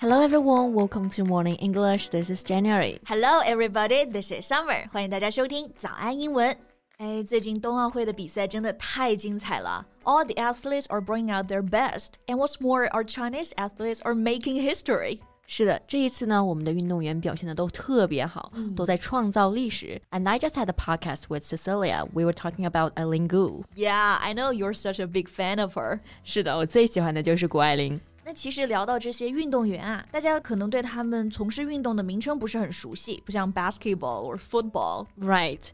Hello everyone, welcome to Morning English. This is January. Hello everybody, this is Summer. 欢迎大家收听早安英文。哎，最近冬奥会的比赛真的太精彩了！All the athletes are bringing out their best, and what's more, our Chinese athletes are making history. 是的，这一次呢，我们的运动员表现的都特别好，嗯、都在创造历史。And I just had a podcast with Cecilia. We were talking about Eileen Gu. Yeah, I know you're such a big fan of her. 是的，我最喜欢的就是谷爱凌。那其实聊到这些运动员啊，大家可能对他们从事运动的名称不是很熟悉，不像 basketball or football. Right.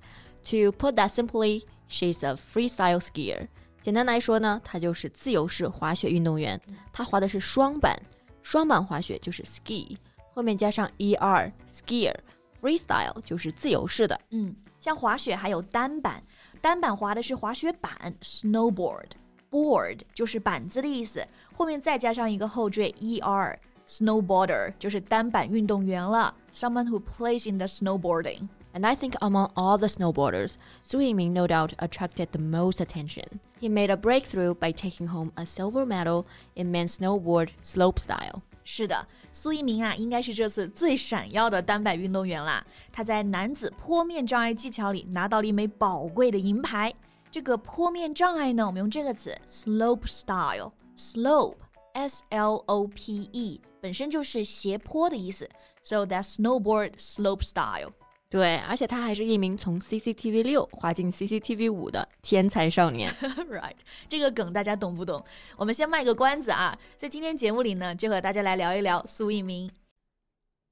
To put that simply, she's a freestyle skier. 简单来说呢，她就是自由式滑雪运动员。她滑的是双板， 双板滑雪就是 ski，后面加上 er skier。freestyle 就是自由式的。嗯，像滑雪还有单板，单板滑的是滑雪板 snowboard。board 就是板子的意思，后面再加上一个后缀 er。Snowboarder 就是单板运动员了，someone who plays in the snowboarding. And I think among all the snowboarders, Su Yiming no doubt attracted the most attention. He made a breakthrough by taking home a silver medal in men's snowboard slopestyle. 是的，苏一鸣啊，应该是这次最闪耀的单板运动员啦。他在男子坡面障碍技巧里拿到了一枚宝贵的银牌。这个坡面障碍呢，我们用这个词 slope style，slope s l o p e 本身就是斜坡的意思，so that snowboard slope style。 对，而且他还是一名从 CCTV 六滑进 CCTV 五的天才少年。right，这个梗大家懂不懂？我们先卖个关子啊，在今天节目里呢，就和大家来聊一聊苏翊鸣。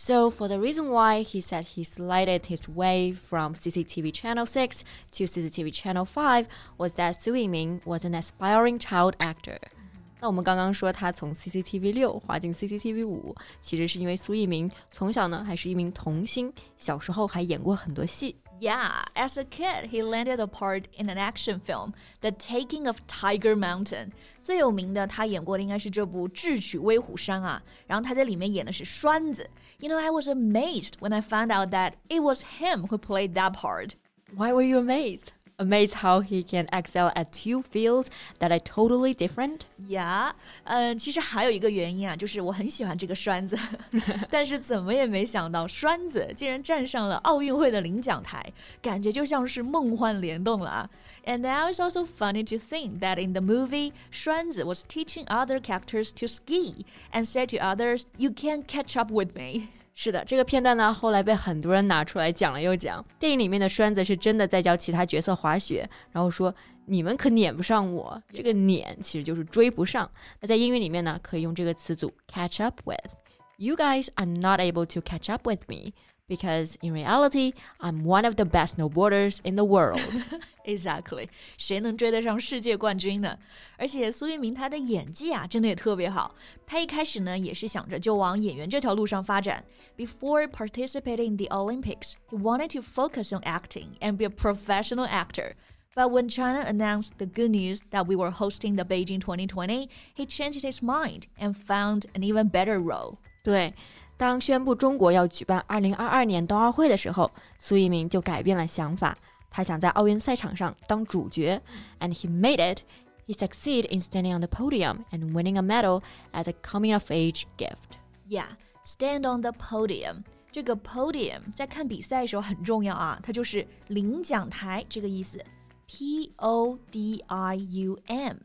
So, for the reason why he said he slided his way from CCTV Channel 6 to CCTV Channel 5 was that Su Yiming was an aspiring child actor. 那我们刚刚说他从 CCTV 六滑进 CCTV 五，其实是因为苏翊鸣从小呢还是一名童星，小时候还演过很多戏。 Yeah, as a kid, he landed a part in an action film, The Taking of Tiger Mountain. 最有名的，他演过的应该是这部《智取威虎山》啊。然后他在里面演的是栓子。You know, I was amazed when I found out that it was him who played that part. Why were you amazed? amazed how he can excel at two fields that are totally different. Yeah，嗯，其实还有一个原因啊，就是我很喜欢这个栓子，但是怎么也没想到栓子竟然站上了奥运会的领奖台，感觉就像是梦幻联动了啊。And now it's also funny to think that in the movie, Xuanzi was teaching other characters to ski and said to others, "You can't catch up with me." 是的，这个片段呢，后来被很多人拿出来讲了又讲。电影里面的栓子是真的在教其他角色滑雪，然后说你们可撵不上我。这个撵其实就是追不上。那在英语里面呢，可以用这个词组 catch up with。You guys are not able to catch up with me because in reality, I'm one of the best snowboarders in the world. exactly，谁能追得上世界冠军呢？而且苏翊鸣他的演技啊，真的也特别好。他一开始呢，也是想着就往演员这条路上发展。Before participating in the Olympics, he wanted to focus on acting and be a professional actor. But when China announced the good news that we were hosting the Beijing 2020, he changed his mind and found an even better role. 对。 当宣布中国要举办2022年冬奥会的时候，苏一鸣就改变了想法。他想在奥运赛场上当主角，and he made it. He succeeded in standing on the podium and winning a medal as a coming of age gift. Yeah, stand on the podium. 这个 podium 在看比赛的时候很重要啊，它就是领奖台这个意思。P O D I U M.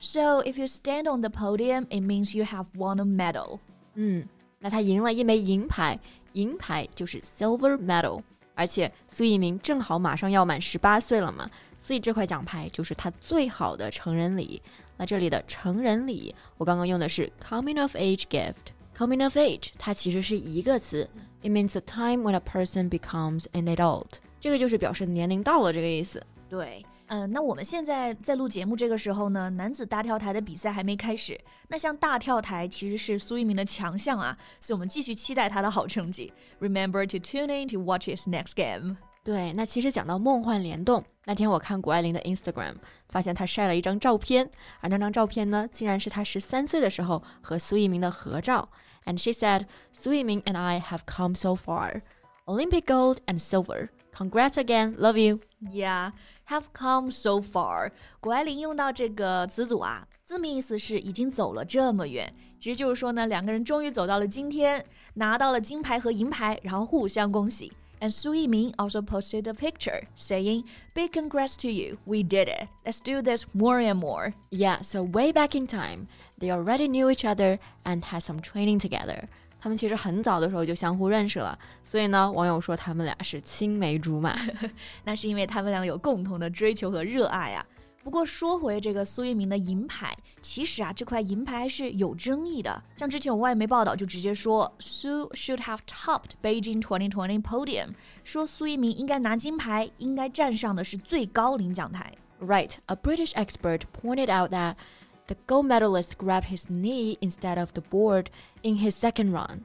So if you stand on the podium, it means you have won a medal. 嗯。 那他赢了一枚银牌，银牌就是 silver medal，而且苏翊鸣正好马上要满十八岁了嘛，所以这块奖牌就是他最好的成人礼。那这里的成人礼，我刚刚用的是 coming of age gift。coming of age 它其实是一个词，it means the time when a person becomes an adult，这个就是表示年龄到了这个意思。对。嗯，那我们现在在录节目这个时候呢，男子大跳台的比赛还没开始。那像大跳台其实是苏一鸣的强项啊，所以我们继续期待他的好成绩。Remember to tune in to watch his next game. 对，那其实讲到梦幻联动，那天我看谷爱凌的 Instagram，发现她晒了一张照片，而那张照片呢，竟然是她十三岁的时候和苏翊鸣的合照。And she said, Su Yiming and I have come so far. Olympic gold and silver. Congrats again, love you. Yeah, have come so far. 谷爱凌用到这个词组啊，字面意思是已经走了这么远，其实就是说呢，两个人终于走到了今天，拿到了金牌和银牌，然后互相恭喜。and Su Yiming also posted a picture saying, Big congrats to you, we did it. Let's do this more and more. Yeah, so way back in time, they already knew each other and had some training together. 他们其实很早的时候就相互认识了，所以呢，网友说他们俩是青梅竹马。那是因为他们俩有共同的追求和热爱啊。不过说回这个苏一鸣的银牌，其实啊这块银牌是有争议的。像之前有外媒报道就直接说，Su should have topped Beijing 2020 podium，说苏一鸣应该拿金牌，应该站上的是最高领奖台。Right, a British expert pointed out that the gold medalist grabbed his knee instead of the board in his second run.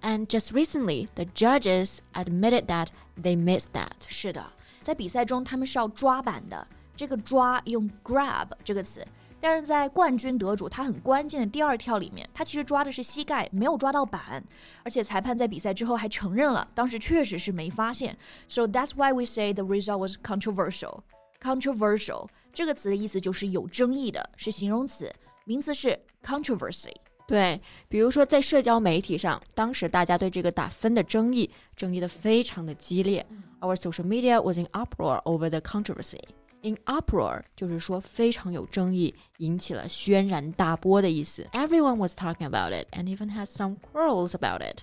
And just recently, the judges admitted that they missed that. 是的，在比赛中他们是要抓板的。这个抓用 grab 这个词，但是在冠军得主他很关键的第二跳里面，他其实抓的是膝盖，没有抓到板，而且裁判在比赛之后还承认了，当时确实是没发现。So that's why we say the result was controversial. Controversial 这个词的意思就是有争议的，是形容词，名词是 controversy。对，比如说在社交媒体上，当时大家对这个打分的争议，争议的非常的激烈。Our social media was in uproar over the controversy. In uproar 就是说非常有争议，引起了轩然大波的意思。Everyone was talking about it and even had some quarrels about it。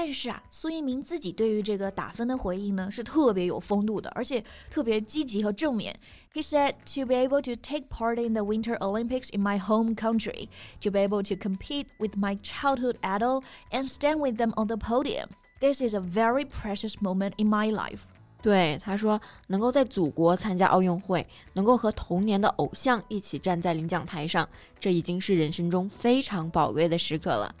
但是啊，苏翊鸣自己对于这个打分的回应呢，是特别有风度的，而且特别积极和正面。He said to be able to take part in the Winter Olympics in my home country, to be able to compete with my childhood idol and stand with them on the podium. This is a very precious moment in my life. 对，他说能够在祖国参加奥运会，能够和童年的偶像一起站在领奖台上，这已经是人生中非常宝贵的时刻了。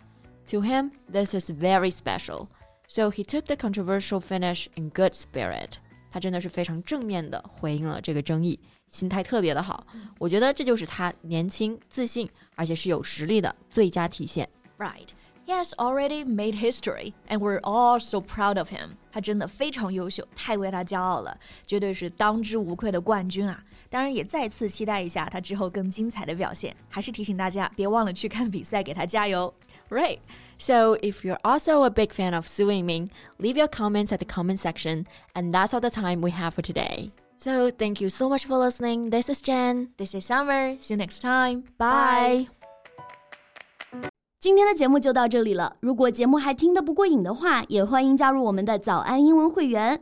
To him, this is very special. So he took the controversial finish in good spirit. 他真的是非常正面的回应了这个争议，心态特别的好。我觉得这就是他年轻、自信，而且是有实力的最佳体现。Right. He has already made history, and we're all so proud of him. 他真的非常优秀，太为他骄傲了，绝对是当之无愧的冠军啊！ 当然，也再次期待一下他之后更精彩的表现。还是提醒大家，别忘了去看比赛，给他加油。Right. So if you're also a big fan of Su Yiming, leave your comments at the comment section. And that's all the time we have for today. So thank you so much for listening. This is Jen. This is Summer. See you next time. Bye. 今天的节目就到这里了。如果节目还听得不过瘾的话，也欢迎加入我们的早安英文会员。